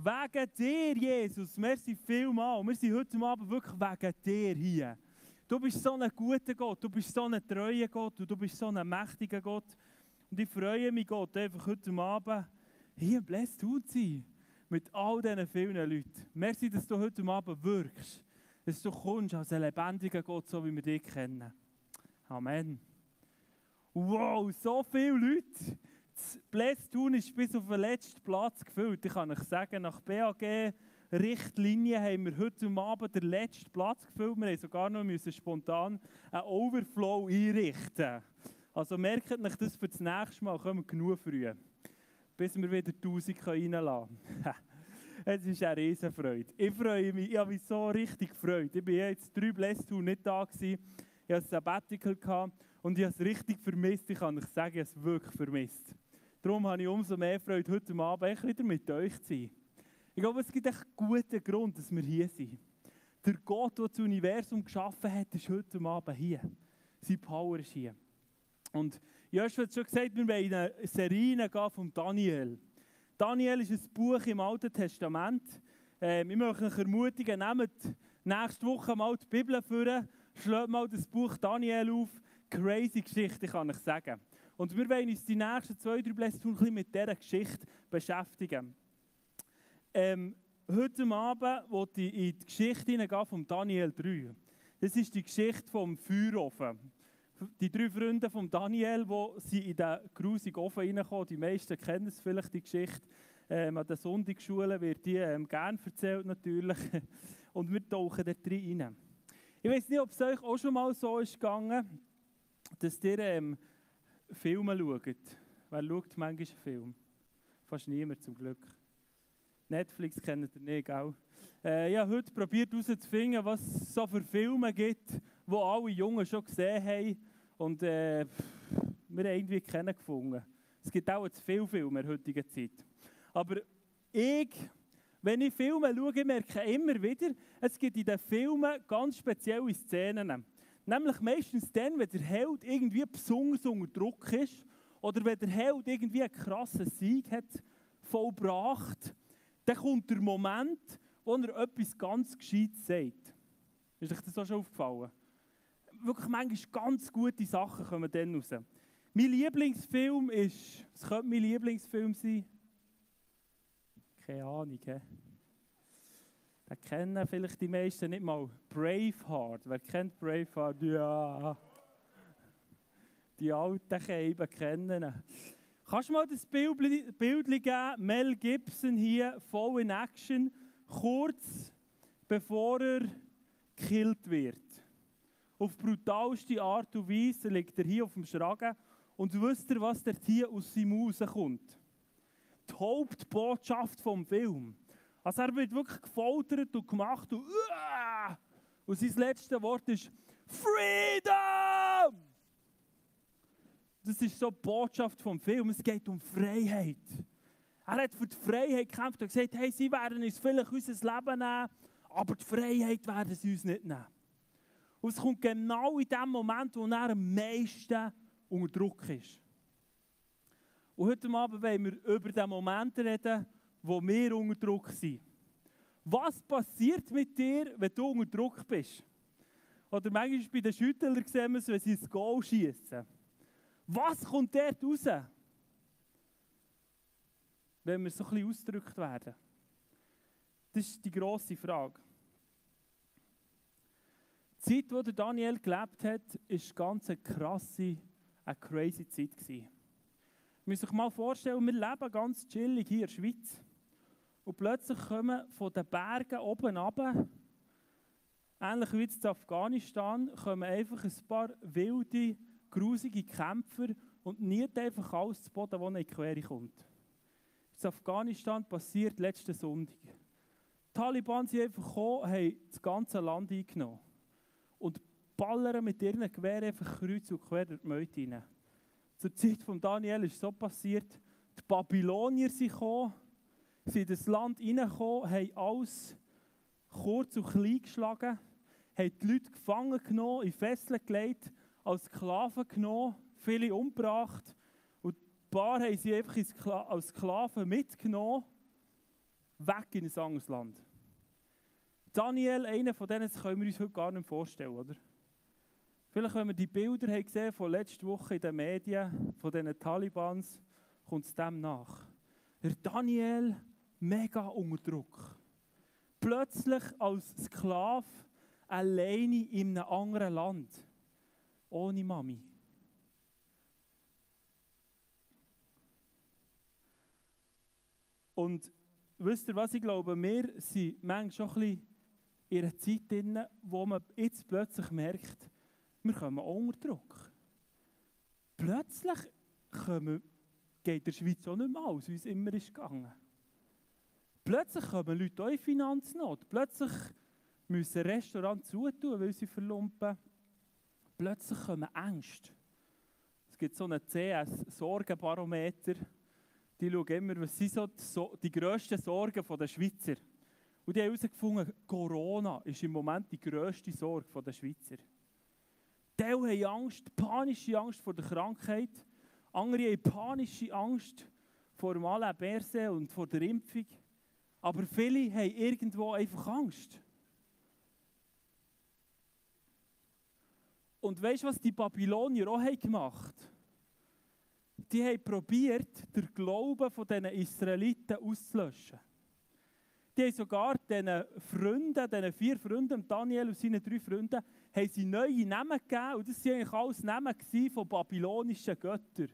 Wegen dir, Jesus. Merci vielmal. Wir sind heute Abend wirklich wegen dir hier. Du bist so ein guter Gott, du bist so ein treuer Gott und du bist so ein mächtiger Gott. Und ich freue mich, Gott, einfach heute Abend hier blessed zu sein. Mit all diesen vielen Leuten. Merci, dass du heute Abend wirkst. Dass du kommst als ein lebendiger Gott, so wie wir dich kennen. Amen. Wow, so viele Leute. Das Blästun ist bis auf den letzten Platz gefüllt. Ich kann euch sagen, nach BAG Richtlinien haben wir heute Abend den letzten Platz gefüllt. Wir mussten sogar noch spontan einen Overflow einrichten. Also merkt euch das für das nächste Mal, kommen genug früh, bis wir wieder 1000 reinlassen können. es ist eine Riesenfreude. Ich freue mich, ich habe mich so richtig gefreut. Ich war jetzt drei Blästun nicht da. Gewesen. Ich hatte ein Sabbatical und ich habe es richtig vermisst. Ich kann euch sagen, ich habe es wirklich vermisst. Darum habe ich umso mehr Freude, heute Abend wieder mit euch zu sein. Ich glaube, es gibt einen guten Grund, dass wir hier sind. Der Gott, der das Universum geschaffen hat, ist heute Abend hier. Seine Power ist hier. Und Joshua hat schon gesagt, wir wollen in eine Serie von Daniel. Daniel ist ein Buch im Alten Testament. Ähm, ich möchte euch ermutigen, nehmt nächste Woche mal die Bibel vor, schlägt mal das Buch Daniel auf. Crazy Geschichte, kann ich sagen. Und wir wollen uns die nächsten zwei, drei Blätter ein mit dieser Geschichte beschäftigen. Ähm, heute Abend wollte ich in die Geschichte hineingehen von Daniel 3. Das ist die Geschichte vom Feuerofen. Die drei Freunde von Daniel, die in den grusigen Ofen reinkommen, die meisten kennen es vielleicht, die Geschichte. Ähm, an den Sonntagsschulen wird die ähm, gerne erzählt natürlich. Und wir tauchen dort rein. Ich weiß nicht, ob es euch auch schon mal so ist gegangen, dass ihr ähm, Filme schaut. Wer schaut manchmal einen Film? Fast niemand zum Glück. Netflix kennt ihr nicht, gell? Äh, ich habe heute probiert herauszufinden, was es so für Filme gibt, die alle Jungen schon gesehen haben. Und äh, wir haben irgendwie keinen. Es gibt auch zu viele Filme in der heutigen Zeit. Aber ich, wenn ich Filme schaue, merke ich immer wieder, es gibt in den Filmen ganz spezielle Szenen. Nämlich meistens dann, wenn der Held irgendwie besonders unter Druck ist oder wenn der Held irgendwie einen krassen Sieg hat vollbracht, dann kommt der Moment, wo er etwas ganz Gescheites sagt. Ist euch das auch schon aufgefallen? Wirklich manchmal ganz gute Sachen kommen dann raus. Mein Lieblingsfilm ist, es könnte mein Lieblingsfilm sein, keine Ahnung, hä? Den kennen vielleicht die meisten nicht mal. Braveheart. Wer kennt Braveheart? Ja. Die alten Käben kennen Kannst du mal das Bild, geben? Mel Gibson hier, voll in Action, kurz bevor er gekillt wird. Auf brutalste Art und Weise liegt er hier auf dem Schragen und wisst ihr, was dort hier aus seinem Maus kommt? Die Hauptbotschaft vom Film. Also er wird wirklich gefoltert und gemacht und, uh, und sein letztes Wort ist Freedom! Das ist so die Botschaft vom Film. Es geht um Freiheit. Er hat für die Freiheit gekämpft und gesagt, hey, sie werden uns vielleicht unser Leben nehmen, aber die Freiheit werden sie uns nicht nehmen. Und es kommt genau in dem Moment, wo er am meisten unter Druck ist. Und heute Abend wollen wir über den Moment reden, wo wir unter Druck sind. Was passiert mit dir, wenn du unter Druck bist? Oder manchmal bei den Schüttlern sehen wir es, wenn sie ins Goal schießen. Was kommt dort raus? Wenn wir so ein bisschen ausgedrückt werden. Das ist die grosse Frage. Die Zeit, in der Daniel gelebt hat, war ganz eine krasse, eine crazy Zeit. Gewesen. Muss sich mal vorstellen, wir leben ganz chillig hier in der Schweiz. Und plötzlich kommen von den Bergen oben runter, ähnlich wie in Afghanistan, kommen einfach ein paar wilde, grusige Kämpfer und nicht einfach alles zu Boden, was in die Quere kommt. In Afghanistan passiert letzten Sonntag. Die Taliban sind einfach gekommen, haben das ganze Land eingenommen und ballern mit ihren Gewehren einfach kreuz und quer durch die Meute rein. Zur Zeit von Daniel ist so passiert, die Babylonier sind gekommen, sind in das Land reingekommen, haben alles kurz und klein geschlagen, haben die Leute gefangen genommen, in Fesseln gelegt, als Sklaven genommen, viele umgebracht und ein paar haben sie einfach als Sklaven mitgenommen weg in ein anderes Land. Daniel, einer von denen, das können wir uns heute gar nicht vorstellen, oder? Vielleicht, wenn wir die Bilder haben gesehen von letzter Woche in den Medien, von diesen Talibans, kommt es dem nach. Der Daniel, mega unter Druck. Plötzlich als Sklave, alleine in einem anderen Land. Ohne Mami. Und wisst ihr was, ich glaube, wir sind manchmal schon ein bisschen in einer Zeit drin, wo man jetzt plötzlich merkt, wir kommen unter Druck. Plötzlich kommen, geht der Schweiz auch nicht mehr aus, wie es immer ist gegangen. Plötzlich kommen Leute auch in Finanznot. Plötzlich müssen Restaurants zutun, weil sie verlumpen. Plötzlich kommen Ängste. Es gibt so einen CS-Sorgenbarometer. Die schauen immer, was sind so die grössten Sorgen der Schweizer. Und die haben herausgefunden, Corona ist im Moment die grösste Sorge der Schweizer. Teil haben Angst, panische Angst vor der Krankheit. Andere haben panische Angst vor dem Alain und vor der Impfung. Aber viele haben irgendwo einfach Angst. Und weißt du, was die Babylonier auch haben gemacht Die haben probiert, den Glauben diesen Israeliten auszulöschen. Die haben sogar diesen Freunden, diesen vier Freunden, Daniel und seinen drei Freunden, haben sie neue Namen gegeben. Und das waren eigentlich alles Namen von babylonischen Göttern.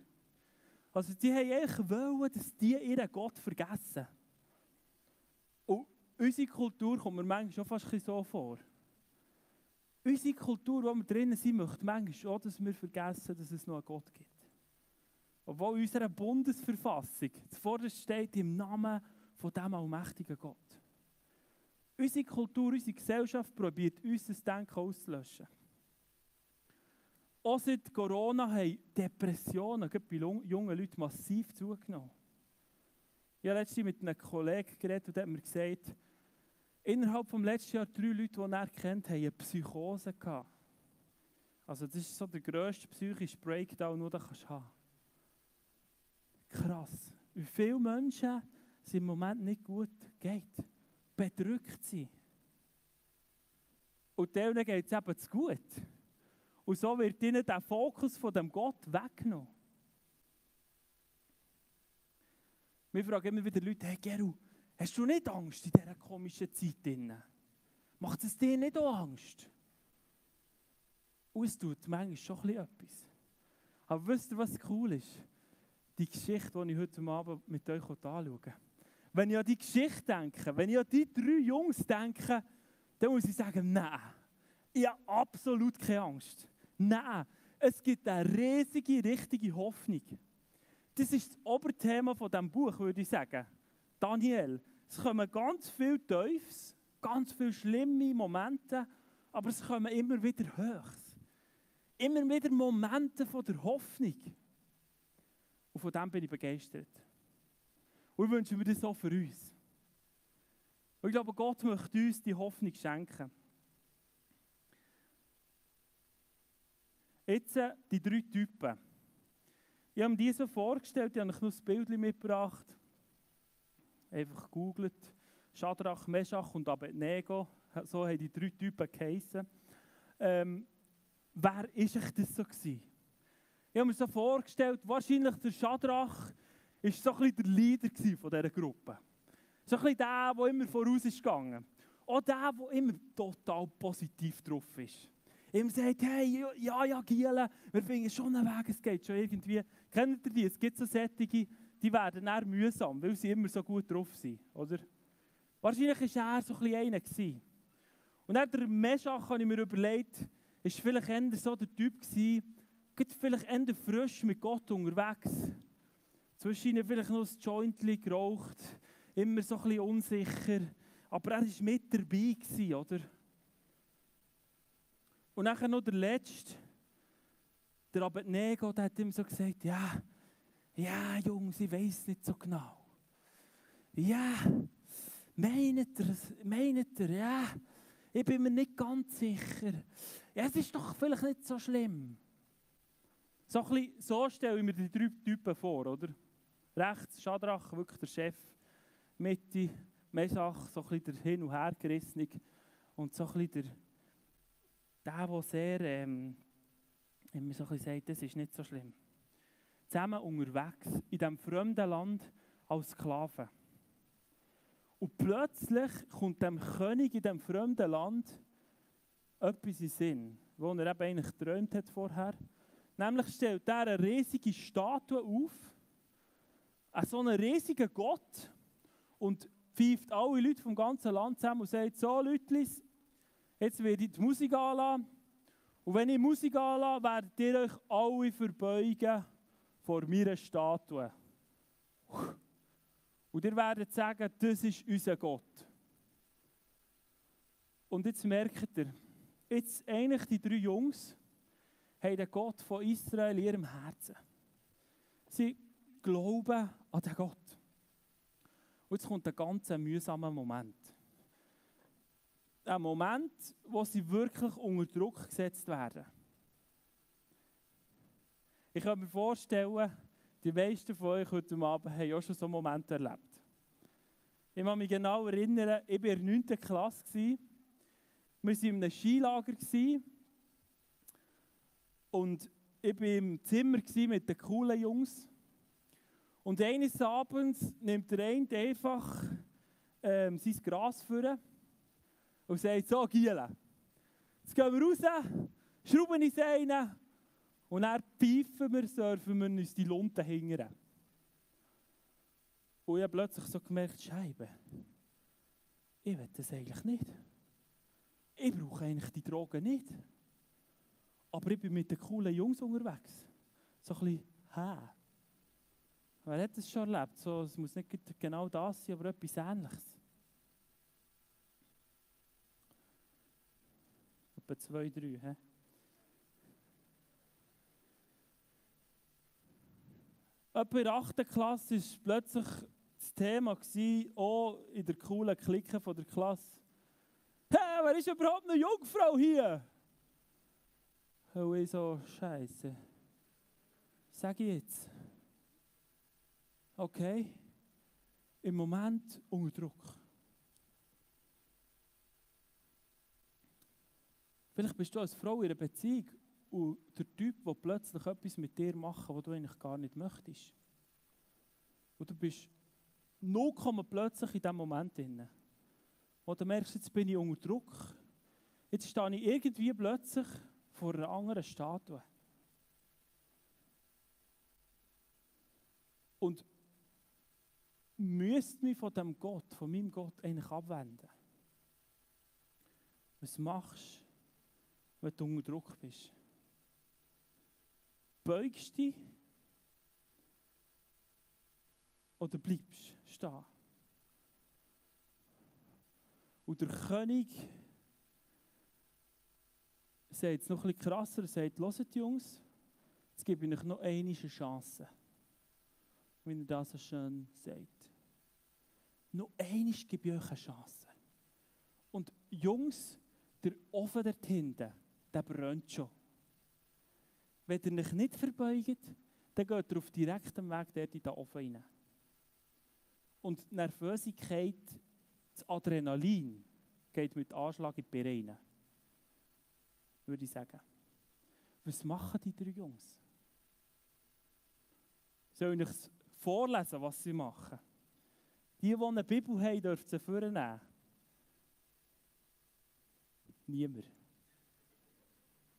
Also die haben eigentlich wollen, dass die ihren Gott vergessen. Unsere Kultur kommt mir manchmal schon fast so vor. Unsere Kultur, wo wir drinnen sind, möchte manchmal auch, dass wir vergessen, dass es noch einen Gott gibt. Obwohl in unserer Bundesverfassung zuvorderst steht im Namen von dem allmächtigen Gott. Unsere Kultur, unsere Gesellschaft probiert uns das Denken auszulöschen. Auch seit Corona haben Depressionen bei jungen Leuten massiv zugenommen. Ich habe letztens mit einem Kollegen geredet und hat mir gesagt, innerhalb des letzten Jahres drei Leute, die er kennt, haben eine Psychose gehabt. Also das ist so der grösste psychische Breakdown, den du haben kannst. Krass. Wie viele Menschen es im Moment nicht gut geht. Bedrückt sind. Und denen geht es eben zu gut. Und so wird ihnen der Fokus von dem Gott weggenommen. Wir fragen immer wieder Leute, hey Geru, hast du nicht Angst in dieser komischen Zeit? Macht es dir nicht auch Angst? Und es tut manchmal schon etwas. Aber wisst ihr, was cool ist? Die Geschichte, die ich heute Abend mit euch anschaue. Wenn ich an die Geschichte denke, wenn ich an die drei Jungs denke, dann muss ich sagen, nein, ich habe absolut keine Angst. Nein, es gibt eine riesige, richtige Hoffnung. Das ist das Oberthema von diesem Buch, würde ich sagen. Daniel, es kommen ganz viele Teufels, ganz viele schlimme Momente, aber es kommen immer wieder Höchst. Immer wieder Momente von der Hoffnung. Und von dem bin ich begeistert. Und ich wünsche mir das auch für uns. Und ich glaube, Gott möchte uns die Hoffnung schenken. Jetzt äh, die drei Typen. Ich habe mir die so vorgestellt, ich habe euch noch ein Bild mitgebracht. Einfach gegoogelt. Shadrach, Meshach und Abednego. So haben die drei Typen geheissen. Ähm, wer war das so? Gewesen? Ich habe mir so vorgestellt, wahrscheinlich der Shadrach war so ein bisschen der Leader von dieser Gruppe. So ein bisschen der, der immer voraus ist gegangen. Auch der, der immer total positiv drauf ist. Ihm sagt, hey, ja, ja, Giele, wir finden schon einen Weg, es geht schon irgendwie. Kennt ihr die? Es gibt so Sättige, die werden eher mühsam, weil sie immer so gut drauf sind, oder? Wahrscheinlich war er so ein bisschen einer. Gewesen. Und dann der Meschach, habe ich mir überlegt, ist vielleicht eher so der Typ gewesen, vielleicht eher frisch mit Gott unterwegs. Zwischen vielleicht noch ein Jointli geraucht, immer so ein bisschen unsicher. Aber er war mit dabei, gewesen, oder? Und dann noch der Letzte, der Abednego, der hat ihm so gesagt, ja, ja, Jungs, ich weiß nicht so genau. Ja, meint ihr, meint ihr, ja, ich bin mir nicht ganz sicher. Ja, es ist doch vielleicht nicht so schlimm. So, ein bisschen, so stelle ich mir die drei Typen vor, oder? Rechts Schadrach, wirklich der Chef. Mitte Mesach, so ein bisschen der Hin- und Hergerissene und so ein bisschen der, der, der sehr, ähm, immer so ein bisschen sagt, das ist nicht so schlimm. Zusammen unterwegs, in diesem fremden Land, als Sklaven. Und plötzlich kommt dem König in diesem fremden Land etwas in Sinn, wo er eben eigentlich geträumt hat vorher. Nämlich stellt er eine riesige Statue auf, einen so einen riesigen Gott, und pfeift alle Leute vom ganzen Land zusammen und sagt, so Leute, jetzt werde ich die Musik anlassen. Und wenn ich Musik anlasse, werdet ihr euch alle verbeugen vor meiner Statue. Und ihr werdet sagen, das ist unser Gott. Und jetzt merkt ihr, jetzt eigentlich die drei Jungs haben den Gott von Israel in ihrem Herzen. Sie glauben an den Gott. Und jetzt kommt ein ganz mühsamer Moment. Ein Moment, wo sie wirklich unter Druck gesetzt werden. Ich kann mir vorstellen, die meisten von euch heute Abend haben auch schon so einen Moment erlebt. Ich kann mich genau erinnern, ich war in der 9. Klasse. Wir waren in einem Skilager. Und ich war im Zimmer mit den coolen Jungs. Und eines Abends nimmt der eine einfach ähm, sein Gras vor und sagt, so Giele, jetzt gehen wir raus, schrauben uns rein und dann pfeifen wir, surfen wir uns die Lunte hingern. Und ich habe plötzlich so gemerkt, Scheibe, ich will das eigentlich nicht. Ich brauche eigentlich die Drogen nicht. Aber ich bin mit den coolen Jungs unterwegs. So ein bisschen, hä? Wer hat das schon erlebt? So, es muss nicht genau das sein, aber etwas Ähnliches. Etwa zwei, drei. He? Etwa in der 8. Klasse war plötzlich das Thema, auch in der coolen Clique der Klasse. Hey, wer ist überhaupt eine Jungfrau hier? Und ich so, Scheiße. Sag ich jetzt. Okay, im Moment unter Druck. Vielleicht bist du als Frau in einer Beziehung und der Typ, der plötzlich etwas mit dir macht, was du eigentlich gar nicht möchtest. Und du bist nur plötzlich in diesem Moment drin. Wo du merkst, jetzt bin ich unter Druck. Jetzt stehe ich irgendwie plötzlich vor einer anderen Statue. Und müsste mich von dem Gott, von meinem Gott eigentlich abwenden. Was machst du, wenn du unter Druck bist? Beugst dich oder bleibst stehen? Und der König sagt es noch bisschen krasser, er sagt, hört Jungs, jetzt gebe ich euch noch eine Chance. Wie er das so schön sagt. Noch einmal gebe ich euch eine Chance. Und Jungs, der Ofen dort hinten, der brennt schon. Wenn ihr euch nicht verbeugt, dann geht ihr auf direktem Weg dort in den Ofen rein. Und die Nervosität, das Adrenalin, geht mit Anschlag in die Beine rein. Würde ich sagen. Was machen die drei Jungs? Soll ich euch vorlesen, was sie machen? Die, die eine Bibel haben, dürfen sie vornehmen. Niemand.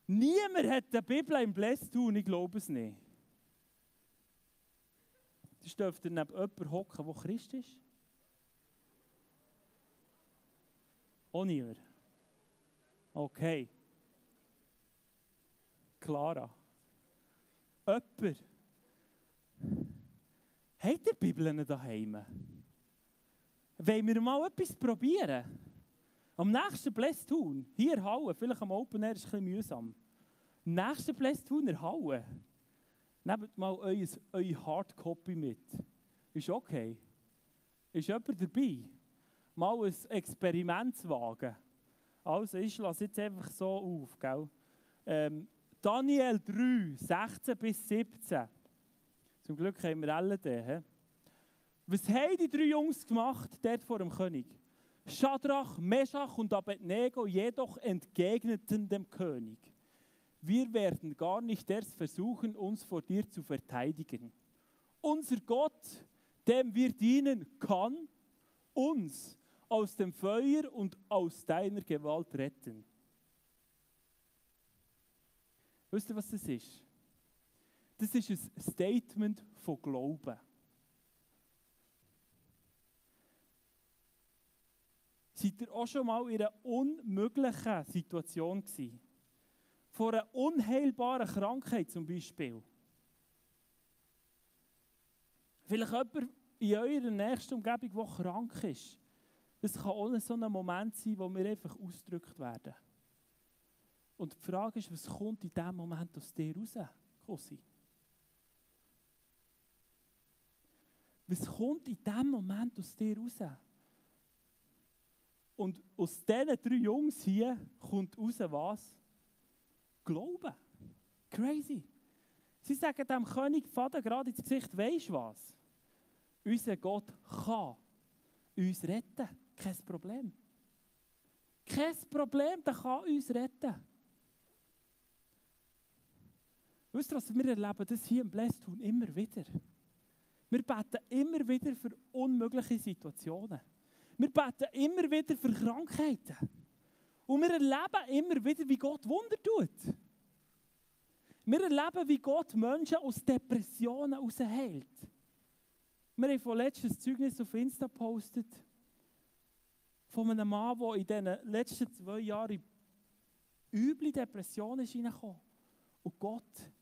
Niemand hat eine Bibel im Blästun, ich glaube es nicht. Das dürfte neben jemandem hocken, der Christ ist. Auch niemand. Okay. Clara. Jemand. Habt ihr Bibeln daheim? Wollen wir mal etwas probieren? Am nächsten Blästun, hier Hauen, vielleicht am Open Air ist es ein bisschen mühsam. Am nächsten Blästun Hauen, nehmt mal euer, eure Hardcopy mit. Ist okay. Ist jemand dabei? Mal ein Experiment zu wagen. Also, ich lasse jetzt einfach so auf. Gell? Ähm, Daniel 3, 16 bis 17. Zum Glück haben wir alle den. Was haben die drei Jungs gemacht, dort vor dem König? Schadrach, Meschach und Abednego jedoch entgegneten dem König. Wir werden gar nicht erst versuchen, uns vor dir zu verteidigen. Unser Gott, dem wir dienen, kann uns aus dem Feuer und aus deiner Gewalt retten. Wisst ihr, was das ist? Das ist ein Statement von Glauben. Seid ihr auch schon mal in einer unmöglichen Situation gewesen? Vor einer unheilbaren Krankheit zum Beispiel. Vielleicht jemand in eurer nächsten Umgebung, der krank ist. Das kann auch so ein Moment sein, wo wir einfach ausgedrückt werden. Und die Frage ist, was kommt in diesem Moment aus dir raus, Kossi? Was kommt in diesem Moment aus dir raus? Und aus diesen drei Jungs hier kommt raus was? Glauben. Crazy. Sie sagen dem König Vater gerade ins Gesicht, weisst was? Unser Gott kann uns retten. Kein Problem. Kein Problem, der kann uns retten. Wisst ihr was, wir erleben das hier im Blästun immer wieder. Wir beten immer wieder für unmögliche Situationen. Wir beten immer wieder für Krankheiten. Und wir erleben immer wieder, wie Gott Wunder tut. Wir erleben, wie Gott Menschen aus Depressionen heraushält. Wir haben von letztes Zeugnis auf Insta gepostet von einem Mann, der in den letzten zwei Jahren üble Depressionen ist reingekommen. Und Gott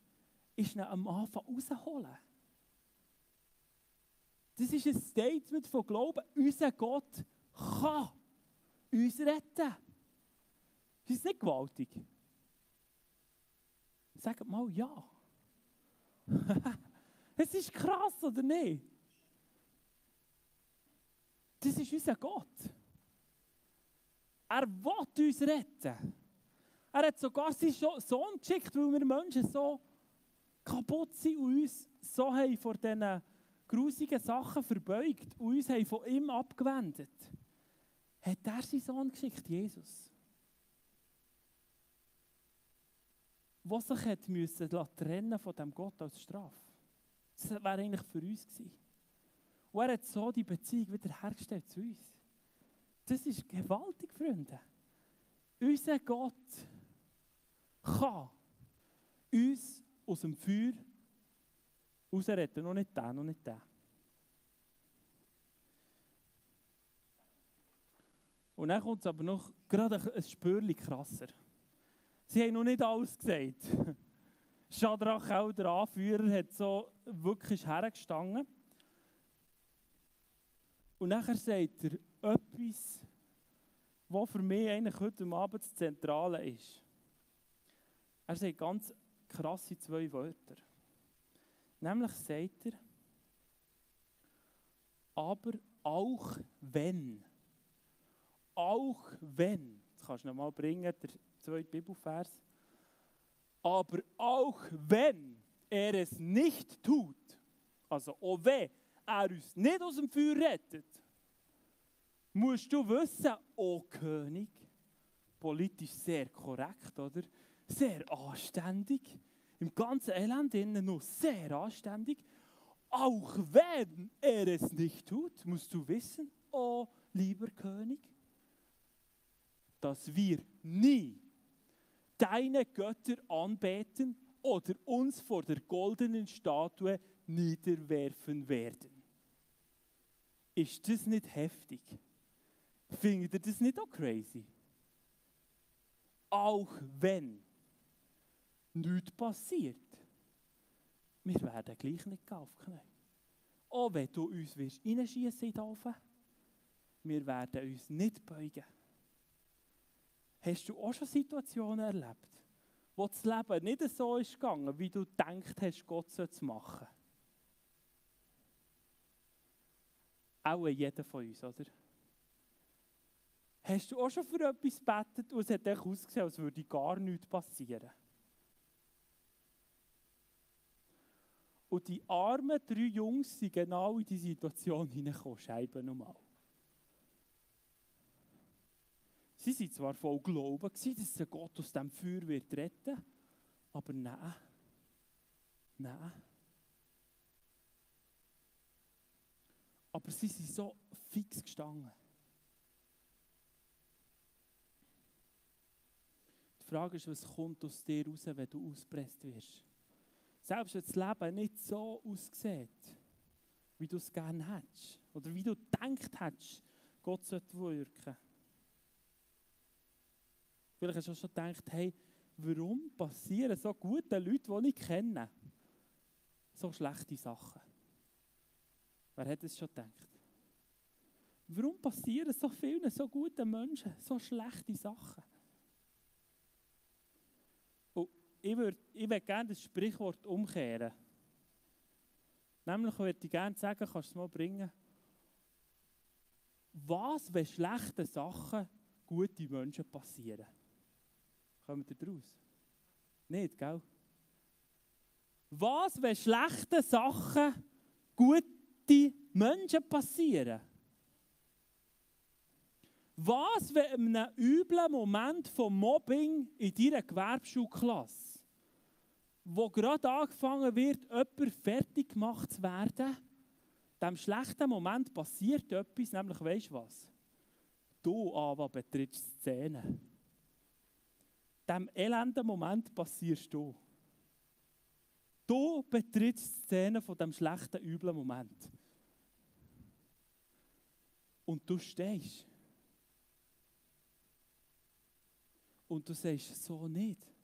ist ihn am Anfang rausholen. Das ist ein Statement von Glauben. Unser Gott kann uns retten. Ist das nicht gewaltig? Sagt mal ja. es ist krass, oder nicht? Das ist unser Gott. Er will uns retten. Er hat sogar seinen Sohn geschickt, weil wir Menschen so kaputt sind und uns so haben vor diesen grusigen Sachen verbeugt und uns haben von ihm abgewendet. Hat er seinen Sohn geschickt, Jesus. Was sich hat müssen trennen von dem Gott als Strafe. Das wäre eigentlich für uns gewesen. Und er hat so die Beziehung wieder hergestellt zu uns. Das ist gewaltig, Freunde. Unser Gott kann uns aus dem Feuer rausretten. Noch nicht der, noch nicht der. Und dann kommt es aber noch gerade ein Spürchen krasser. Sie haben noch nicht alles gesagt. Schadrach, auch der Anführer, hat so wirklich hergestanden. Und nachher sagt er etwas, was für mich eigentlich heute Abend das Zentrale ist. Er sagt ganz krasse zwei Wörter. Nämlich sagt er, aber auch wenn, auch wenn, das kannst du noch mal bringen, der zweite Bibelvers, aber auch wenn er es nicht tut, also auch wenn er uns nicht aus dem Feuer rettet, musst du wissen, oh König, politisch sehr korrekt, oder? Sehr anständig, im ganzen Elend innen noch sehr anständig. Auch wenn er es nicht tut, musst du wissen, oh lieber König, dass wir nie deine Götter anbeten oder uns vor der goldenen Statue niederwerfen werden. Ist das nicht heftig? Findet ihr das nicht auch crazy? Auch wenn nichts passiert, wir werden gleich nicht aufknien. Auch wenn du uns reinschießen in den Ofen, wir werden uns nicht beugen. Hast du auch schon Situationen erlebt, wo das Leben nicht so ist gegangen, wie du gedacht hast, Gott soll es machen? Auch jeder von uns, oder? Hast du auch schon für etwas gebetet und es hat ausgesehen, als würde gar nichts passieren? Und die armen drei Jungs sind genau in die Situation hineingekommen, Scheiben nochmal. Sie waren zwar voll Glauben, dass sie Gott aus dem Feuer wird retten aber nein. Nein. Aber sie sind so fix gestanden. Die Frage ist, was kommt aus dir raus, wenn du auspresst wirst. Selbst wenn das Leben nicht so aussieht, wie du es gerne hättest, oder wie du gedacht hättest, Gott sollte wirken. Vielleicht hast du schon gedacht, hey, warum passieren so guten Leuten, die ich kenne, so schlechte Sachen? Wer hat es schon gedacht? Warum passieren so vielen so guten Menschen so schlechte Sachen? Und ich würde ich würd gerne das Sprichwort umkehren. Nämlich würde ich gerne sagen, kannst du es mal bringen? Was, wenn schlechte Sachen gute Menschen passieren? Kommt ihr daraus? Nicht, gell? Was, wenn schlechte Sachen gute Menschen passieren? Was, wenn in einem üblen Moment von Mobbing in deiner Gewerbeschulklasse, wo gerade angefangen wird, jemand fertig gemacht zu werden, diesem schlechten Moment passiert etwas, nämlich, weißt du was? Du aber betrittst die Szene diesem elenden Moment passierst du. Du betrittst die Szene von dem schlechten, üblen Moment. Und du stehst. Und du sagst, so nicht.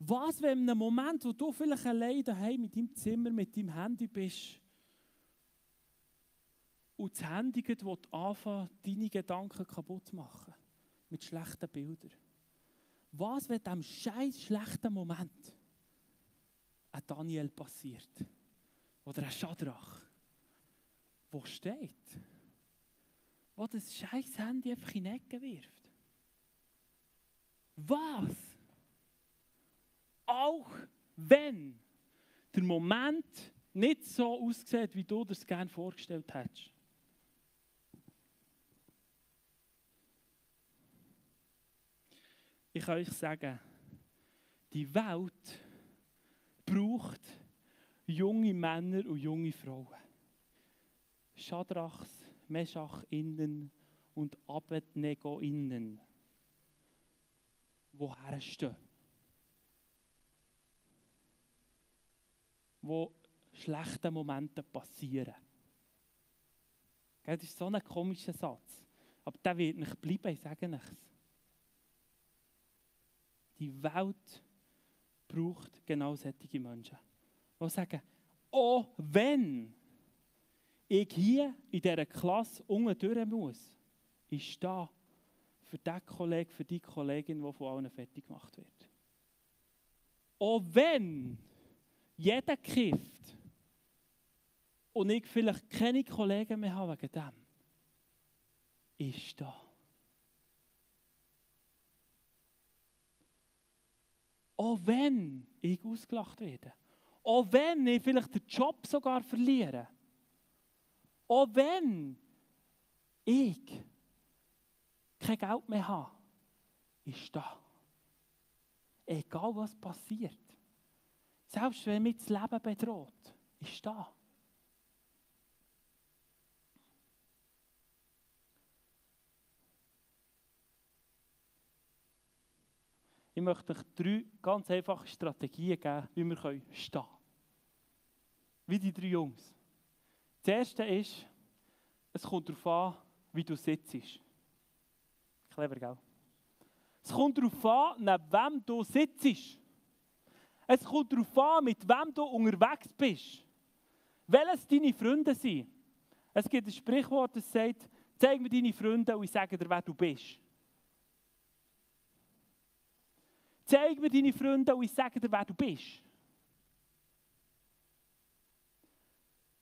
Was, wenn in einem Moment, wo du vielleicht allein daheim mit deinem Zimmer, mit deinem Handy bist, und das Handy will anfangen, deine Gedanken kaputt zu machen. Mit schlechten Bildern. Was wird in diesem scheiß schlechten Moment ein Daniel passiert? Oder ein Schadrach? Wo steht? Wo das scheiß Handy einfach in die Ecke wirft. Was? Auch wenn der Moment nicht so aussieht, wie du das gerne vorgestellt hättest. Ich kann euch sagen, die Welt braucht junge Männer und junge Frauen. Schadrachs, Meschach innen und Abednego innen, wo herstehen. Wo schlechte Momente passieren. Das ist so ein komischer Satz. Aber der wird nicht bleiben, ich sage es. Die Welt braucht genau solche Menschen, die sagen, oh, wenn ich hier in dieser Klasse unten durch muss, ist da für den Kollegen, für die Kollegin, die von allen fertig gemacht wird. Oh, wenn jeder kifft und ich vielleicht keine Kollegen mehr habe wegen dem, ist da. Auch wenn ich ausgelacht werde. Auch wenn ich vielleicht den Job sogar verliere. Auch wenn ich kein Geld mehr habe, ist da. Egal was passiert. Selbst wenn mich das Leben bedroht, ist da. Ich möchte euch drei ganz einfache Strategien geben, wie wir stehen können. Wie die drei Jungs. Das erste ist, es kommt darauf an, wie du sitzt. Clever, gell? Es kommt darauf an, neben wem du sitzt. Es kommt darauf an, mit wem du unterwegs bist. Welches deine Freunde sind. Es gibt ein Sprichwort, das sagt, zeig mir deine Freunde und ich sage dir, wer du bist. Zeig mir deine Freunde und ich sage dir, wer du bist.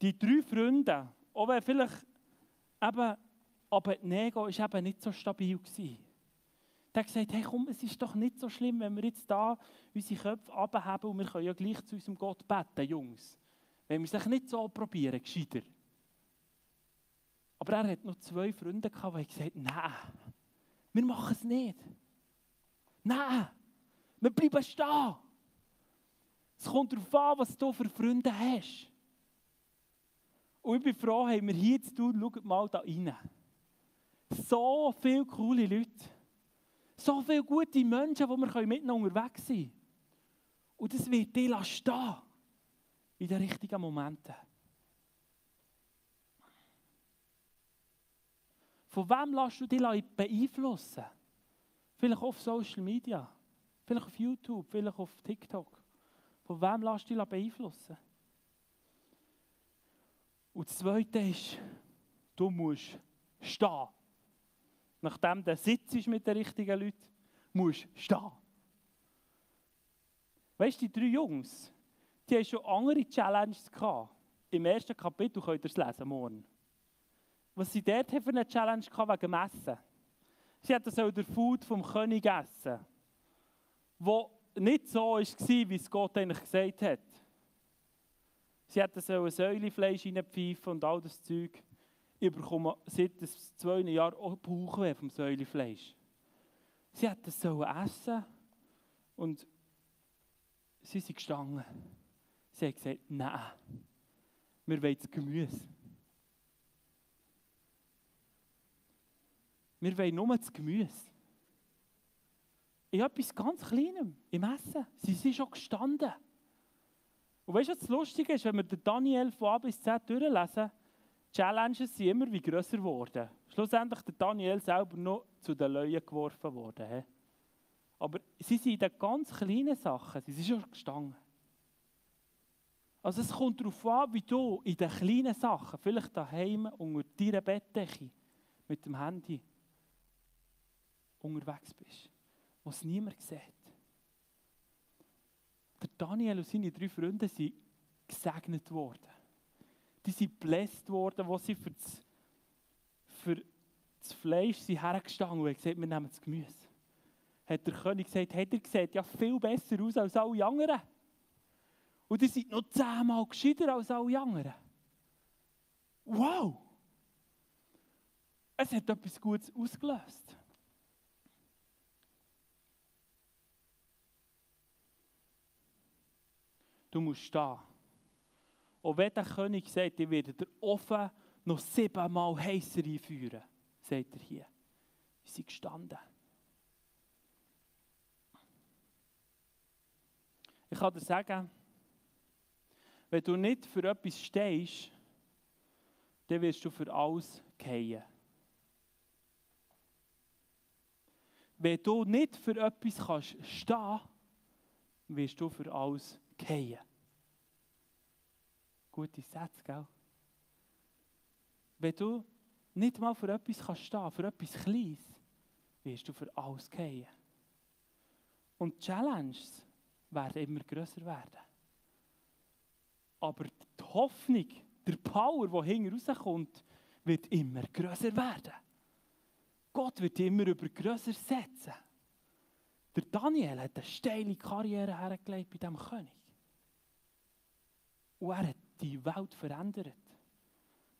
Die drei Freunde, auch wenn vielleicht eben Abednego ist eben nicht so stabil war. Der gesagt, hey komm, es ist doch nicht so schlimm, wenn wir jetzt da unsere Köpfe abheben und wir können ja gleich zu unserem Gott beten, Jungs. Wenn wir es nicht so probieren, gescheiter. Aber er hat noch zwei Freunde gehabt, die gesagt haben, nein, wir machen es nicht. Nein, wir bleiben stehen. Es kommt darauf an, was du für Freunde hast. Und ich bin froh, haben wir hier zu tun, schaut mal da rein. So viele coole Leute. So viele gute Menschen, die wir miteinander unterwegs sein können. Und das wird dir stehen. In den richtigen Momenten. Von wem lässt du dich beeinflussen? Vielleicht auf Social Media, vielleicht auf YouTube, vielleicht auf TikTok. Von wem lässt du dich beeinflussen? Und das Zweite ist, du musst stehen. Nachdem du sitzt mit den richtigen Leuten, musst du stehen. Weißt du, die drei Jungs, die haben schon andere Challenges gehabt. Im ersten Kapitel könnt ihr es lesen morgen was sie dort für eine Challenge hatten wegen dem Essen. Sie hatten so den Food vom König essen, wo nicht so war, wie es Gott eigentlich gesagt hat. Sie hatten so ein Säulefleisch reinpfeifen und all das Zeug. Ich bekomme seit zwei Jahren auch Bauchweh vom Säulefleisch. Sie hatten es essen und sie sind gestanden. Sie haben gesagt, nein, wir wollen das Gemüse. Wir wollen nur das Gemüse. In etwas ganz Kleinem, im Essen. Sie sind schon gestanden. Und weißt du, was das Lustige ist, wenn wir den Daniel von A bis Z durchlesen, Challenges sind immer wie grösser geworden. Schlussendlich der Daniel selber noch zu den Löwen geworfen worden. Aber sie sind in den ganz kleinen Sachen, sie sind schon gestanden. Also es kommt darauf an, wie du in den kleinen Sachen, vielleicht daheim unter deiner Bettdecke, mit dem Handy, unterwegs bist, was niemand sieht. Der Daniel und seine drei Freunde sind gesegnet worden. Die sind bläst worden, wo sie für das, für das Fleisch sind hergestanden und haben gesagt, wir nehmen das Gemüse. Hat der König gesagt, hat er gesagt, ja viel besser aus als alle anderen. Und die sind noch zehnmal gescheiter als alle anderen. Wow! Es hat etwas Gutes ausgelöst. Du musst stehen. Und wenn der König sagt, ich werde den Ofen noch siebenmal heißer einführen, sagt er hier. Sie sind gestanden. Ich kann dir sagen, wenn du nicht für etwas stehst, dann wirst du für alles gehen. Wenn du nicht für etwas kannst stehen, wirst du für alles gehen. Gute Sätze, gell? Wenn du nicht mal für etwas kannst stehen, für etwas Kleines, wirst du für alles gehen. Und die Challenges werden immer größer werden. Aber die Hoffnung, der Power, der hinten rauskommt, wird immer größer werden. Gott wird immer über größer setzen. Der Daniel hat eine steile Karriere hergelegt bei diesem König. Und er hat die Welt verändert,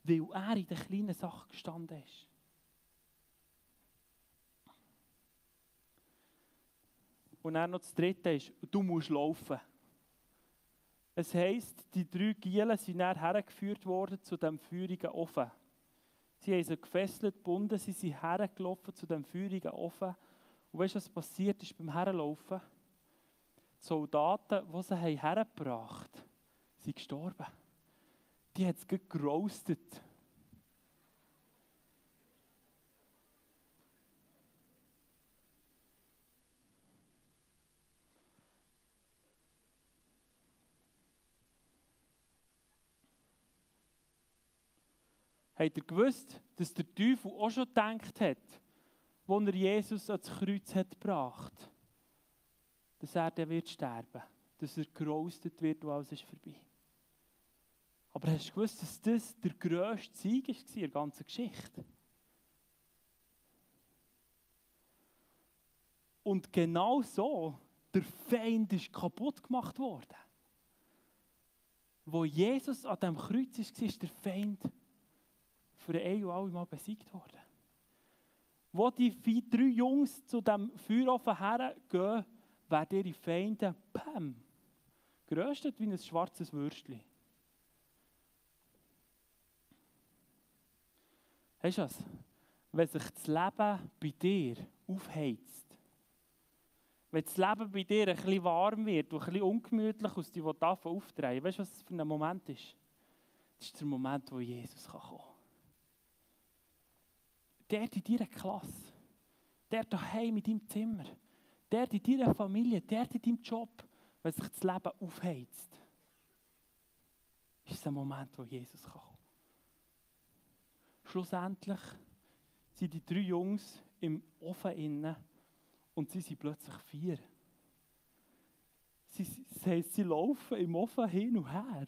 weil er in den kleinen Sachen gestanden ist. Und dann noch das Dritte ist, du musst laufen. Es heisst, die drei Gielen sind dann hergeführt worden zu dem feurigen Ofen. Sie haben sie gefesselt, gebunden, sie sind hergelaufen zu dem feurigen Ofen. Und weißt du, was passiert ist beim Herlaufen? Die Soldaten, die sie hergebracht haben, sind gestorben. Die hat es geroastet. Habt ihr gewusst, dass der Teufel auch schon gedacht hat, als er Jesus ans Kreuz hat gebracht, dass er dann wird sterben, dass er gerostet wird und alles ist vorbei. Aber hast du gewusst, dass das der grösste Sieg war in der ganzen Geschichte? Und genau so, der Feind ist kaputt gemacht worden. Wo Jesus an dem Kreuz war, ist der Feind für ein und alle Mal besiegt worden. Wo die vier, drei Jungs zu dem Feuerofen hergehen, werden ihre Feinde, bam, geröstet wie ein schwarzes Würstchen. Weißt du was? Wenn sich das Leben bei dir aufheizt, wenn das Leben bei dir ein bisschen warm wird und ein bisschen ungemütlich aus dir aufdrehen weißt du, was das für ein Moment ist? Das ist der Moment, wo Jesus kommen kann. Der in deiner Klasse, der daheim in deinem Zimmer, der in deiner Familie, der in deinem Job, wenn sich das Leben aufheizt, ist der Moment, wo Jesus kann. Schlussendlich sind die drei Jungs im Ofen innen und sie sind plötzlich vier. Sie, das heisst, sie laufen im Ofen hin und her.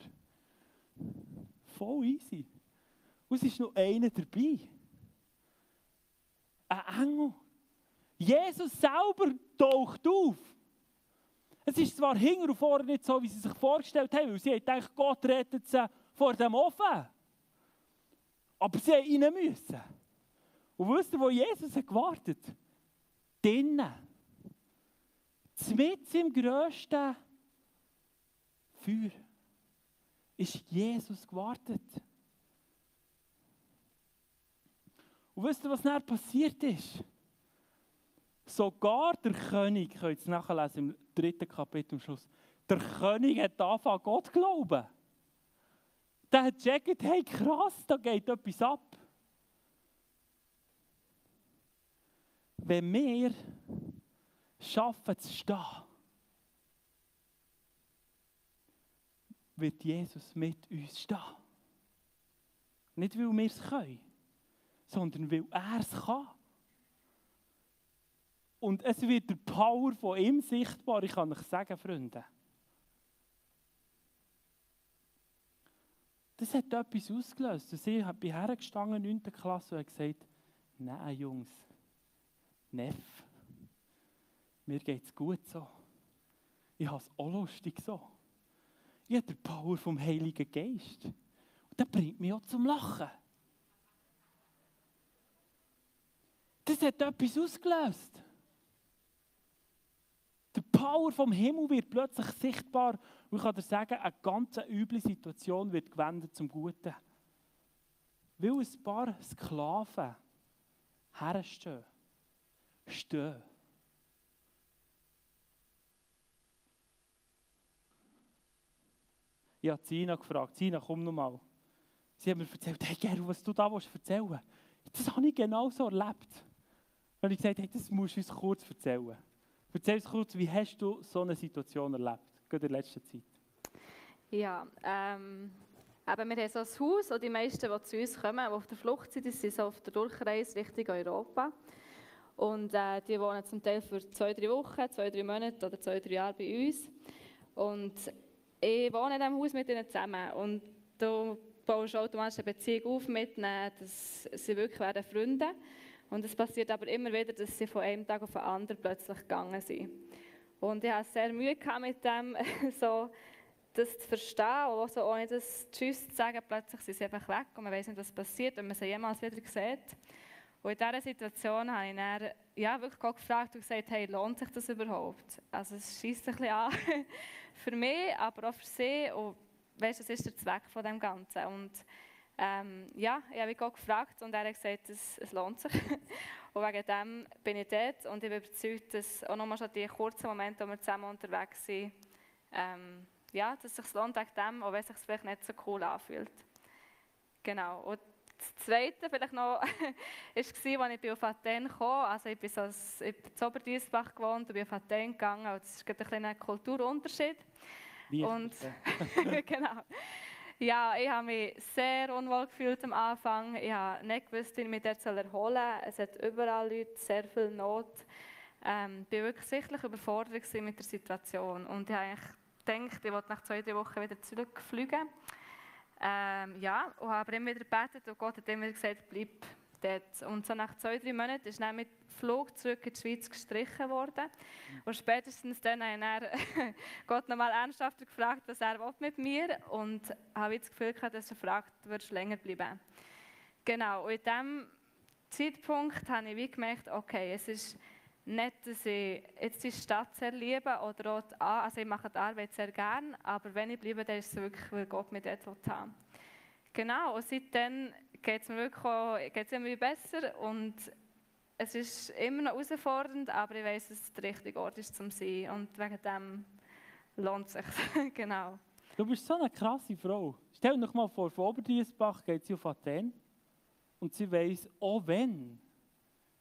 Voll easy. Und es ist noch einer dabei. Ein Engel. Jesus selber taucht auf. Es ist zwar hinten und vorne nicht so, wie sie sich vorgestellt haben, weil sie haben gedacht, Gott rettet sie vor dem Ofen. Aber sie haben rein müssen. Und wisst ihr, wo Jesus hat gewartet? Drinnen. Mit im grössten Feuer ist Jesus gewartet. Und wisst ihr, was dann passiert ist? Sogar der König, könnt ihr es nachlesen im dritten Kapitel am Schluss, der König hat angefangen, Gott glauben. Der hat gecheckt, hey krass, da geht etwas ab. Wenn wir schaffen zu stehen, wird Jesus mit uns stehen. Nicht, weil wir es können, sondern weil er es kann. Und es wird der Power von ihm sichtbar, ich kann euch sagen, Freunde. Das hat etwas ausgelöst. Und ich bin hergestanden in 9. Klasse und habe gesagt, nein Jungs, Neff, mir geht es gut so. Ich habe es auch lustig so. Ich habe die Power vom Heiligen Geist. Und der bringt mich auch zum Lachen. Das hat etwas ausgelöst. Die Power vom Himmel wird plötzlich sichtbar. Und ich kann dir sagen, eine ganz üble Situation wird gewendet zum Guten. Weil ein paar Sklaven herstehen. Stehen. Ich habe Zina gefragt, Zina, komm noch mal. Sie haben mir erzählt, hey Gero, was du da erzählen willst, das habe ich genau so erlebt. Und ich gesagt, hey, das musst du uns kurz erzählen. Erzähl uns kurz, wie hast du so eine Situation erlebt, gerade in letzter Zeit? Ja, ähm, eben, wir haben so ein Haus und die meisten, die zu uns kommen, die auf der Flucht sind, sind so auf der Durchreise Richtung Europa. Und äh, die wohnen zum Teil für zwei, drei Wochen, zwei, drei Monate oder zwei, drei Jahre bei uns. Und ich wohne in diesem Haus mit ihnen zusammen. Und du baust automatisch eine Beziehung auf mit ihnen, dass sie wirklich werden Freunde. Und es passiert aber immer wieder, dass sie von einem Tag auf den anderen plötzlich gegangen sind. Und ich hatte sehr Mühe mit dem, so das zu verstehen, und so ohne das Tschüss zu sagen, plötzlich sind sie einfach weg und man weiß nicht, was passiert, wenn man sie jemals wieder sieht. Und in dieser Situation habe ich dann, ja, wirklich gefragt und gesagt, hey, lohnt sich das überhaupt? Also es schießt ein bisschen an für mich, aber auch für sie und weißt, das ist der Zweck von dem Ganzen. Und ähm, ja, ich habe Gott gefragt und er hat gesagt, es, es lohnt sich. und wegen dem bin ich dort und ich bin überzeugt, dass auch nochmal schon die kurzen Momente, wo wir zusammen unterwegs sind, ähm, ja, dass es sich lohnt wegen dem, auch wenn es sich vielleicht nicht so cool anfühlt. Genau. Und das Zweite vielleicht noch, war, als ich auf Athen kam. Also ich bin so in Zoberdiesbach gewohnt und bin auf Athen gegangen. Und das ist ein kleiner Kulturunterschied. Wie und, genau. Ja, ich habe mich sehr unwohl gefühlt am Anfang. Ich habe nicht gewusst, wie ich mich dort erholen soll. Es hat überall Leute, sehr viel Not. Ähm, ich war wirklich sichtlich überfordert mit der Situation. Und ich habe gedacht, ich wollte nach zwei, drei Wochen wieder zurückfliegen. Ähm, ja, und habe immer wieder gebetet und Gott hat immer gesagt, bleib, dort. Und so nach zwei, drei Monaten ist dann mit Flug zurück in die Schweiz gestrichen worden. Und spätestens dann hat er Gott nochmal ernsthafter gefragt, was er mit mir Und habe das Gefühl gehabt, dass er fragt, würdest du länger bleiben? Genau, und in diesem Zeitpunkt habe ich wie gemerkt, okay, es ist nicht, dass ich jetzt die Stadt sehr liebe oder auch die, also ich mache die Arbeit sehr gerne, aber wenn ich bleibe, dann ist es wirklich, weil Gott mich dort haben Genau, und seitdem geht es mir wirklich auch, geht's immer besser und es ist immer noch herausfordernd, aber ich weiß, dass es der richtige Ort ist zum sein und wegen dem lohnt es sich, genau. Du bist so eine krasse Frau. Stell dir mal vor, von Oberdiesbach geht sie auf Athen und sie weiß, auch wenn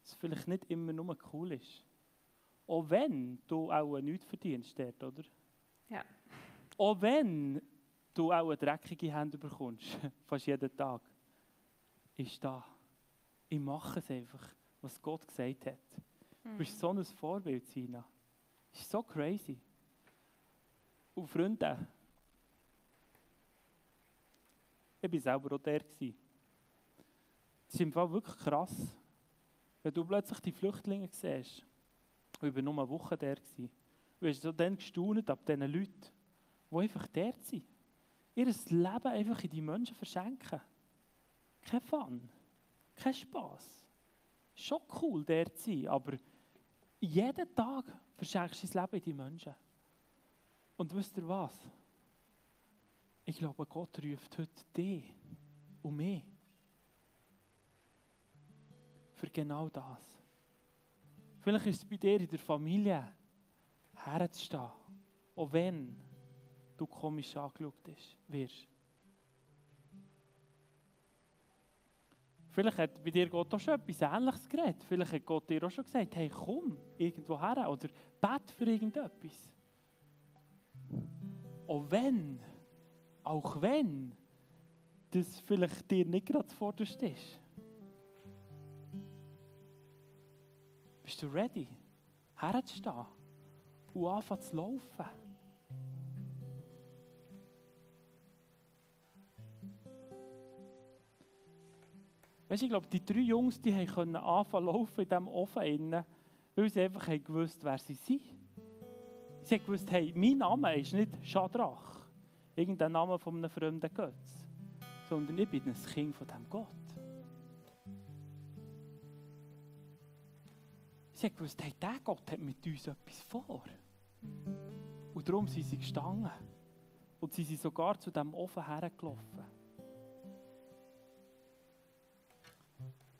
es vielleicht nicht immer nur cool ist, auch wenn du auch nichts verdienst dort, oder? Ja. Auch wenn du auch eine dreckige Hände bekommst, fast jeden Tag, ist da. Ich mache es einfach, was Gott gesagt hat. Du bist mhm. so ein Vorbild, Sina. Das ist so crazy. Und Freunde, ich war selber auch der. Das ist im Fall wirklich krass, wenn du plötzlich die Flüchtlinge siehst. Ich war nur eine Woche der. Du hast so dann gestaunt ab diesen Leuten, die einfach der sind ihr Leben einfach in die Menschen verschenken. Kein Fun, kein Spass. Schon cool, der zu sein, aber jeden Tag verschenkst du dein Leben in die Menschen. Und wisst ihr was? Ich glaube, Gott ruft heute dich und mich für genau das. Vielleicht ist es bei dir in der Familie herzustehen, auch wenn du komisch angeschaut wirst. Vielleicht hat bei dir Gott auch schon etwas Ähnliches geredet. Vielleicht hat Gott dir auch schon gesagt, hey, komm irgendwo her oder bet für irgendetwas. Auch wenn, auch wenn das vielleicht dir nicht gerade zuvorderst ist. Bist du ready, herzustehen und anfangen zu laufen? Weißt, ich glaube, die drei Jungs, die können anfangen laufen in diesem Ofen innen, weil sie einfach haben gewusst, wer sie sind. Sie haben gewusst, hey, mein Name ist nicht Schadrach, irgendein Name von einem fremden Gott, sondern ich bin ein Kind von diesem Gott. Sie haben gewusst, hey, der Gott hat mit uns etwas vor. Und darum sind sie gestanden. Und sie sind sogar zu diesem Ofen hergelaufen.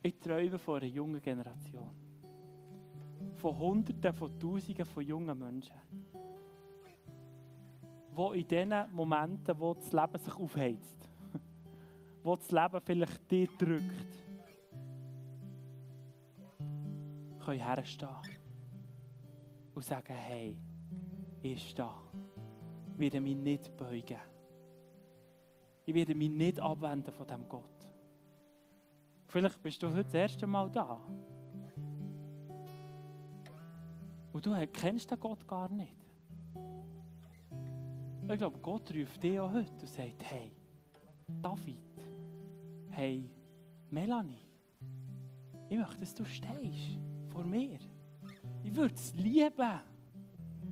Ich träume von einer jungen Generation. Von Hunderten, von Tausenden von jungen Menschen. Die in den Momenten, wo das Leben sich aufheizt, wo das Leben vielleicht dir drückt, können herstehen und sagen, hey, ich stehe. Ich werde mich nicht beugen. Ich werde mich nicht abwenden von dem Gott. Vielleicht bist du heute das erste Mal da. Und du kennst den Gott gar nicht. Ich glaube, Gott ruft dich auch heute und sagt, hey, David, hey, Melanie, ich möchte, dass du stehst vor mir. Ich würde es lieben,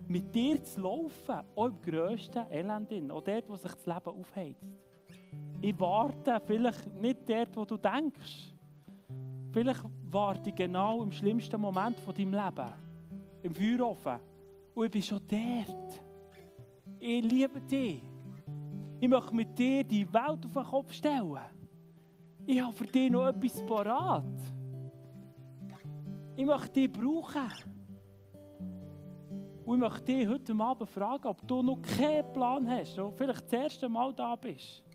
mit dir zu laufen, auch im grössten Elend, auch dort, wo sich das Leben aufheizt. Ich warte vielleicht nicht dort, wo du denkst. Vielleicht warte ich genau im schlimmsten Moment von deinem Leben. Im Feuerofen. Und ich bin schon dort. Ich liebe dich. Ich möchte mit dir die Welt auf den Kopf stellen. Ich habe für dich noch etwas parat. Ich möchte dich brauchen. Und ich möchte dich heute Abend fragen, ob du noch keinen Plan hast, oder vielleicht das erste Mal da bist.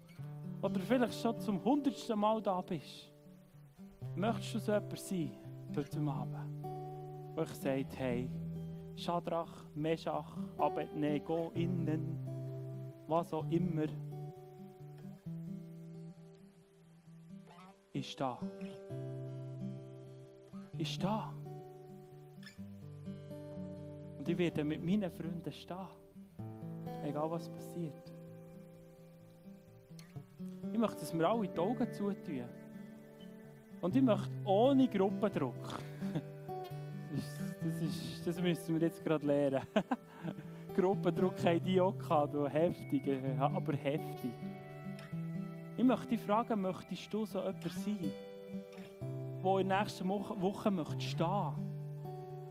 Oder vielleicht schon zum hundertsten Mal da bist. Möchtest du so jemand sein, heute Abend, der ich sagt, hey, Schadrach, Meschach, Abednego, innen, was auch immer, ist da. Ist da. Und ich werde mit meinen Freunden stehen. Egal was passiert. Ich möchte, dass wir alle die Augen zutun. Und ich möchte ohne Gruppendruck. Das, ist, das müssen wir jetzt gerade lernen. Gruppendruck haben die auch gehabt, heftig, aber heftig. Ich möchte dich fragen, möchtest du so jemand sein, der in der nächsten Woche, möchte stehen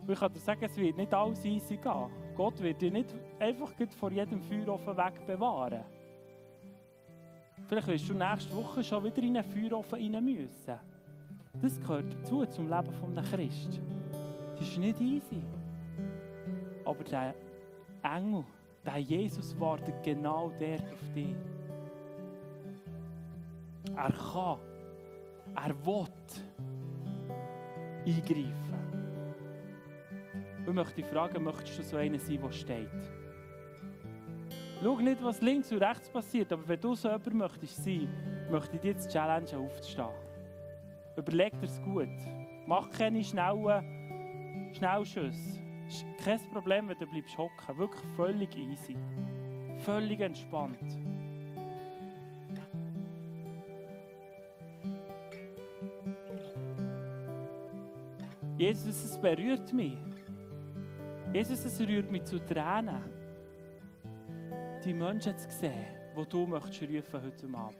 möchte? Ich kann dir sagen, es wird nicht alles easy gehen. Gott wird dich nicht einfach vor jedem Feuerofen weg bewahren. Vielleicht wirst du nächste Woche schon wieder in einen Feuerofen rein müssen. Das gehört dazu, zum Leben eines Christen. Das ist nicht easy. Aber der Engel, der Jesus wartet genau dort auf dich. Er kann, er will eingreifen. Ich möchte dich fragen, möchtest du so einer sein, der steht? Schau nicht, was links und rechts passiert, aber wenn du so jemand möchtest sein, möchte ich dir jetzt Challenge aufzustehen. Überleg dir es gut. Mach keine schnellen Schnellschüsse. Ist kein Problem, wenn du bleibst hocken. Wirklich völlig easy. Völlig entspannt. Jesus, es berührt mich. Jesus, es rührt mich zu Tränen. Die Menschen zu sehen, die du möchtest rufen heute Abend.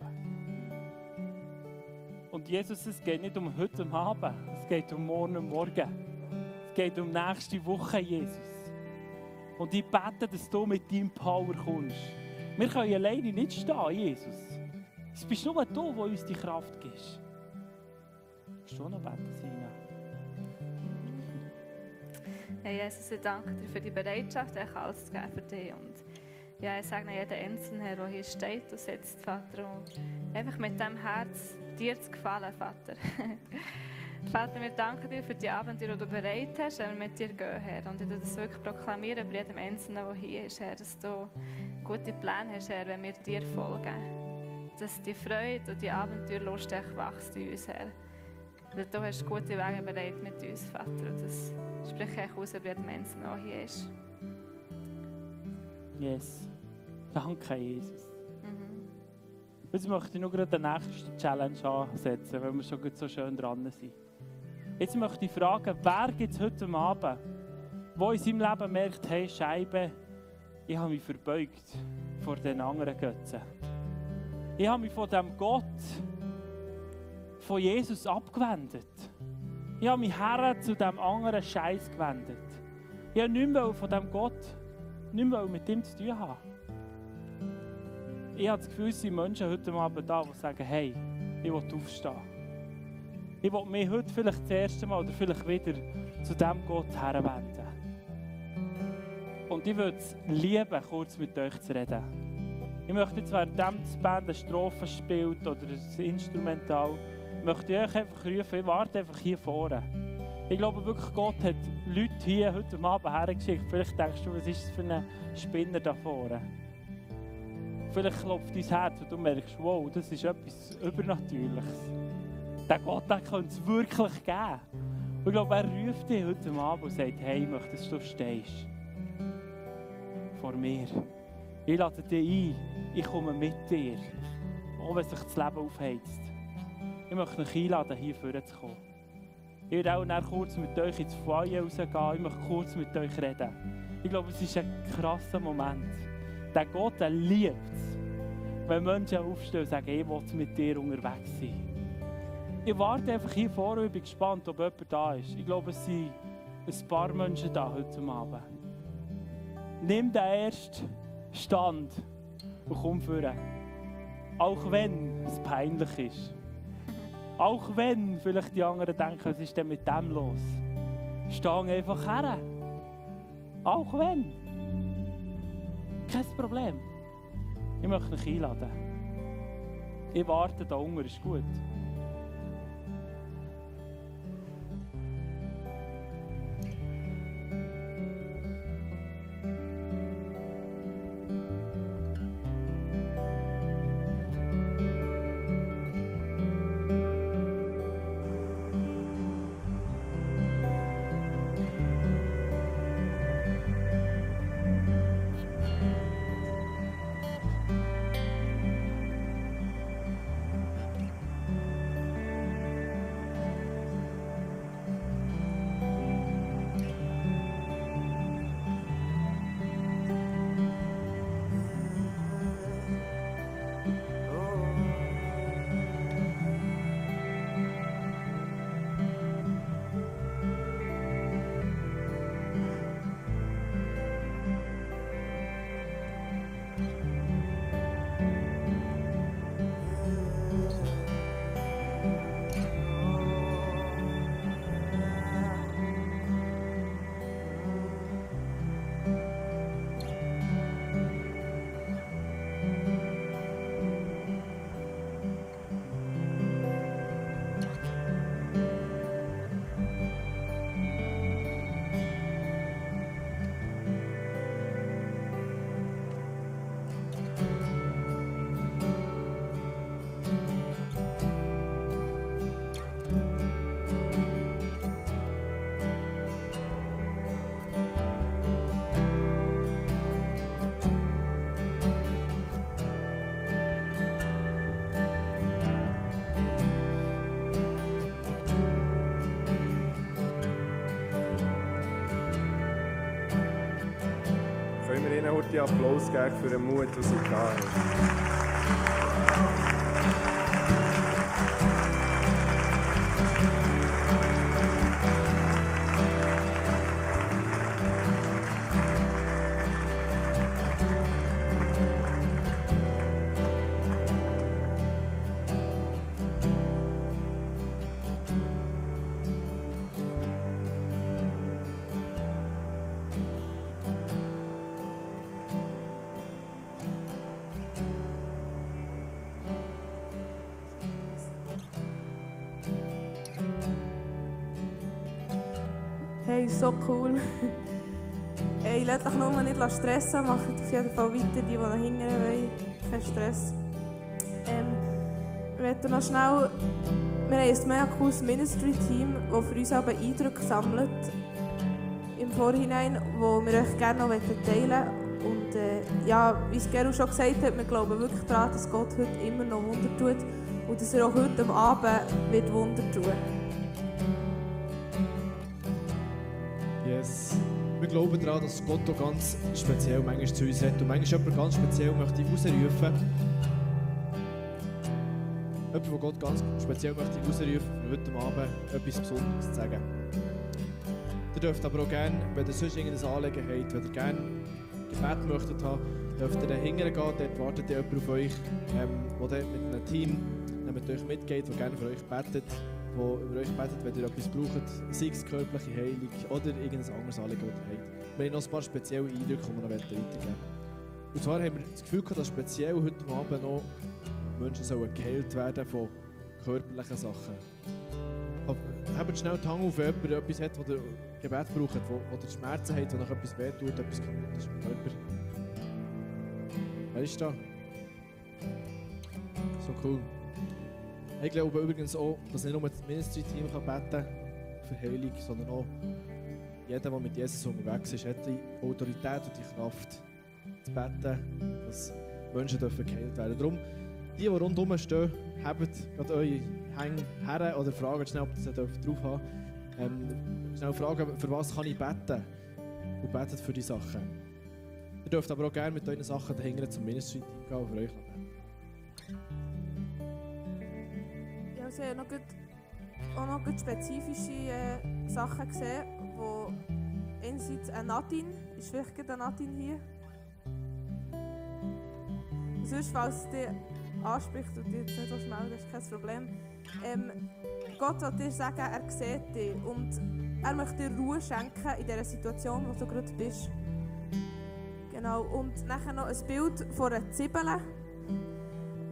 Und Jesus, es geht nicht um heute Abend, es geht um morgen Morgen. Es geht um nächste Woche, Jesus. Und ich bete, dass du mit deinem Power kommst. Wir können alleine nicht stehen, Jesus. Es bist nur du, der uns die Kraft gibt. Kannst du noch beten, Sina? Herr Jesus, ich danke dir für die Bereitschaft, euch alles zu geben für dich. Und ja, ich sage jeden Einzelnen, der hier steht und sitzt, Vater, und einfach mit dem Herz dir zu gefallen, Vater. Vater, wir danken dir für die Abenteuer, die du bereit hast, wenn wir mit dir gehen, Herr. Und ich das wirklich proklamieren bei jedem Einzelnen, der hier ist, Herr, dass du gute Pläne hast, Herr, wenn wir dir folgen. Dass die Freude und die Abenteuerlust wächst in uns, Herr. Weil du hast gute Wege bereit mit uns, Vater. Und das spreche ich aus, bei jedem Einzelnen, der hier ist. Yes. Danke, Jesus. Mhm. Jetzt möchte ich noch gerade die nächste Challenge ansetzen, weil wir schon so schön dran sind. Jetzt möchte ich fragen, wer gibt es heute Abend, der in seinem Leben merkt, hey Scheibe, ich habe mich verbeugt vor den anderen Götzen. Ich habe mich von dem Gott, von Jesus abgewendet. Ich habe mich her zu dem anderen Scheiß gewendet. Ich habe nicht mehr von dem Gott, nicht mehr mit ihm zu tun haben. Ich habe das Gefühl, es sind Menschen heute Abend da, die sagen, hey, ich will aufstehen. Ich will mich heute vielleicht das erste Mal oder vielleicht wieder zu dem Gott herwenden. Und ich würde es lieben, kurz mit euch zu reden. Ich möchte jetzt, während die Band eine Strophe spielt oder ein Instrumental, möchte ich euch einfach rufen, ich warte einfach hier vorne. Ich glaube wirklich, Gott hat Leute hier heute Abend hergeschickt. Vielleicht denkst du, was ist das für ein Spinner da vorne? Vielleicht klopft dein Herz und du merkst, wow, das ist etwas Übernatürliches. Der Gott könnte es wirklich geben. Und ich glaube, er ruft dich heute Abend und sagt, hey, ich möchte, dass du stehst. Vor mir. Ich lade dich ein. Ich komme mit dir. Auch wenn sich das Leben aufheizt. Ich möchte dich einladen, hier vorne zu kommen. Ich werde auch kurz mit euch ins Feuer rausgehen. Ich möchte kurz mit euch reden. Ich glaube, es ist ein krasser Moment. Der Gott, der liebt es, wenn Menschen aufstehen und sagen, ich will mit dir unterwegs sein ich warte einfach hier vorne und bin gespannt, ob jemand da ist. Ich glaube, es sind ein paar Menschen da heute Abend. Nimm den ersten Stand und komm führen. Auch wenn es peinlich ist. Auch wenn vielleicht die anderen denken, was ist denn mit dem los? Steh einfach her. Auch wenn. Kein Problem. Ich möchte dich einladen. Ich warte da unten, ist gut. Ihnen heute Applaus geben für den Mut, den sie hatten. So cool. Hey, lasst euch nur nicht stressen, macht auf jeden Fall weiter, die, die noch hinten wollen. Kein Stress. Ähm, wir noch schnell... Wir haben ein mega cooles Ministry-Team, das für uns aber Eindrücke sammelt. Im Vorhinein, wo wir euch gerne noch teilen wollen. Und äh, ja, wie es Gero schon gesagt hat, wir glauben wirklich daran, dass Gott heute immer noch Wunder tut. Und dass er auch heute Abend wird Wunder tun Yes. Glauben daran, dass Gott auch ganz speziell manchmal zu uns hat und manchmal jemand ganz speziell möchte rausrufen. Jemand, der Gott ganz speziell möchte rausrufen, um heute Abend etwas Besonderes zu sagen. Ihr dürft aber auch gerne, wenn ihr sonst irgendein Anliegen habt, wenn ihr gerne Gebet möchtet haben, dürft ihr dann hingehen, dort wartet jemand auf euch, ähm, der mit einem Team mit euch mitgeht, der gerne für euch betet, wo über euch betet, wenn ihr etwas braucht, sei es körperliche Heilung oder irgendein anderes Anliegen, das ihr habt. Wir haben noch ein paar spezielle Eindrücke, die wir noch weitergeben wollen. Und zwar haben wir das Gefühl, gehabt, dass speziell heute Abend noch Menschen sollen geheilt werden von körperlichen Sachen. Aber habt schnell die Hand auf, wenn jemand etwas hat, wo ihr Gebet braucht, wo, wo Schmerzen habt, wo noch etwas wehtut, etwas kaputt ist im Körper. Wer ist da? So cool. Ich glaube übrigens auch, dass nicht nur das Ministry-Team beten kann für Heilung, sondern auch jeder, der mit Jesus unterwegs ist, hat die Autorität und die Kraft zu beten, dass Menschen geheilt werden. Darum, die, die rundherum stehen, habt gerade eure Hänge her oder fragen schnell, ob ihr sie drauf haben ähm, Schnell fragen, für was kann ich beten? Und betet für die Sachen. Ihr dürft aber auch gerne mit euren Sachen dahinter zum Ministry-Team gehen und für euch beten. Ja, also ich habe noch gut, auch noch gut spezifische äh, Sachen gesehen, wo einerseits ein Nadine, ist vielleicht ein Nadine hier? Sonst, falls es dich anspricht und dich jetzt nicht das ist kein Problem. Ähm, Gott will dir sagen, er sieht dich und er möchte dir Ruhe schenken in dieser Situation, wo du gerade bist. Genau, und nachher noch ein Bild von einer Zwiebel.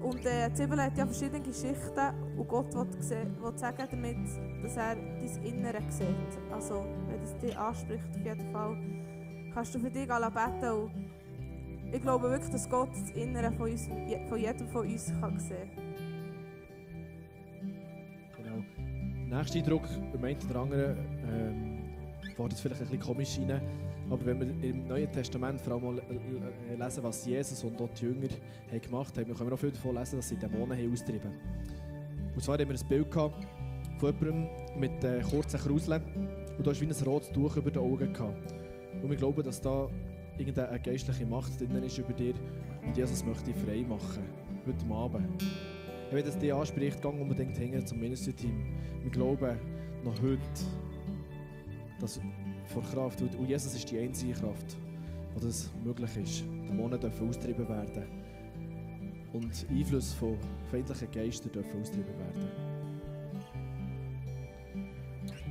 Und äh, die Zwiebel hat ja verschiedene Schichten und Gott will, sagen damit, dass er dein Innere sieht. Also, wenn es dich anspricht, auf jeden Fall, kannst du für dich alle beten. Und ich glaube wirklich, dass Gott das Innere von, uns, von jedem von uns kann sehen Genau. Der nächste Eindruck, beim einen oder anderen, ähm, fährt es vielleicht ein bisschen komisch rein. Aber wenn wir im Neuen Testament vor allem mal äh, lesen, was Jesus und dort die Jünger haben gemacht haben, können wir auch viel davon lesen, dass sie Dämonen haben austrieben Und zwar haben wir ein Bild von jemandem mit äh, kurzen Kruseln und da war wie ein rotes Tuch über den Augen. Gehabt. Und wir glauben, dass da irgendeine geistliche Macht drin ist über dir und Jesus möchte dich frei machen. Heute Abend. Wenn das dich anspricht, gang unbedingt hin zum Ministry-Team. Wir glauben noch heute, dass vor Kraft, und Jesus ist die einzige Kraft, wo das möglich ist. Dämonen dürfen austrieben werden. Und Einfluss von feindlichen Geistern dürfen austrieben werden.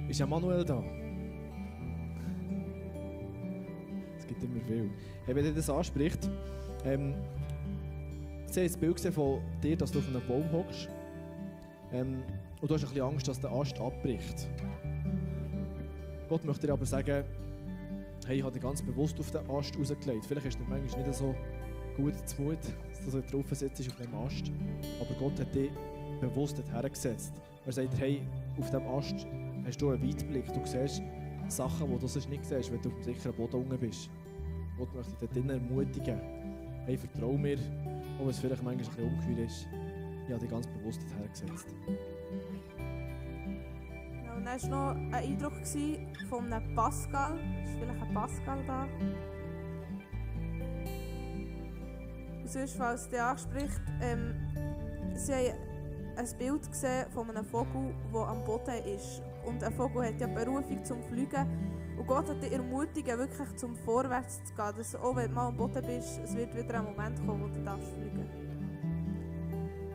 Ist Manuel da? Es gibt immer viel. Hey, wenn dir das anspricht, ähm, Sie haben ein Bild gesehen von dir, dass du auf einem Baum hockst. Ähm, und du hast ein bisschen Angst, dass der Ast abbricht. Gott möchte dir aber sagen, hey, ich habe dich ganz bewusst auf den Ast rausgelegt. Vielleicht ist dir manchmal nicht so gut zu Mut, dass du so drauf sitzt auf dem Ast. Aber Gott hat dich bewusst dorthin gesetzt. Er sagt, hey, auf dem Ast hast du einen Weitblick. Du siehst Sachen, die du sonst nicht siehst, wenn du auf dem sicheren Boden unten bist. Gott möchte dich dort ermutigen. Hey, vertrau mir, auch wenn es vielleicht manchmal ein bisschen ungeheuer ist. Ich habe dich ganz bewusst dorthin gesetzt. Dann war noch ein Eindruck von einem Pascal. Ist vielleicht ein Pascal da? Und sonst, falls dich anspricht, ähm, sie haben ein Bild gesehen von einem Vogel, der am Boden ist. Und ein Vogel hat ja Berufung zum Fliegen. Und Gott hat dich ermutigen, wirklich zum Vorwärts zu gehen. Dass auch wenn du mal am Boden bist, es wird wieder ein Moment kommen, wo du darfst fliegen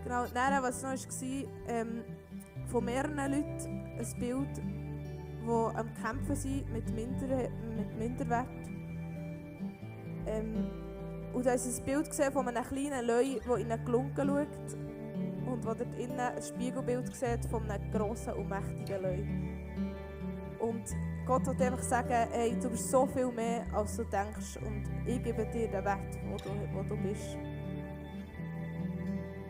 Genau, dann, was noch war, ähm, von mehreren Leuten ein Bild, die am Kämpfen sind mit, Minder, mit Minderwert. Ähm, und da ist ein Bild gesehen von einem kleinen Löwe, der in eine Glunke schaut und wo dort innen ein Spiegelbild sieht von einem grossen und mächtigen Löwe. Und Gott will einfach sagen, hey, du bist so viel mehr, als du denkst und ich gebe dir den Wert, wo du, wo du bist.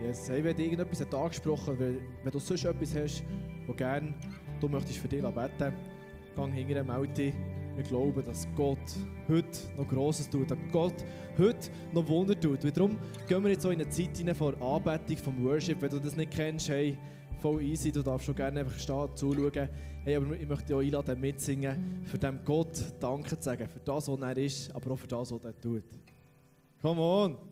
Yes, hey, wenn irgendetwas hat angesprochen wenn, wenn du sonst etwas hast, wo gerne du möchtest für dich beten, geh hinterher, melde dich. Wir glauben, dass Gott heute noch Grosses tut, dass Gott heute noch Wunder tut. Und darum gehen wir jetzt so in eine Zeit hinein vor Anbetung vom Worship. Wenn du das nicht kennst, hey, voll easy, du darfst schon gerne einfach stehen, zuschauen. Hey, aber ich möchte dich auch einladen, mitsingen, für dem Gott Danke zu sagen, für das, was er ist, aber auch für das, was er tut. Come on!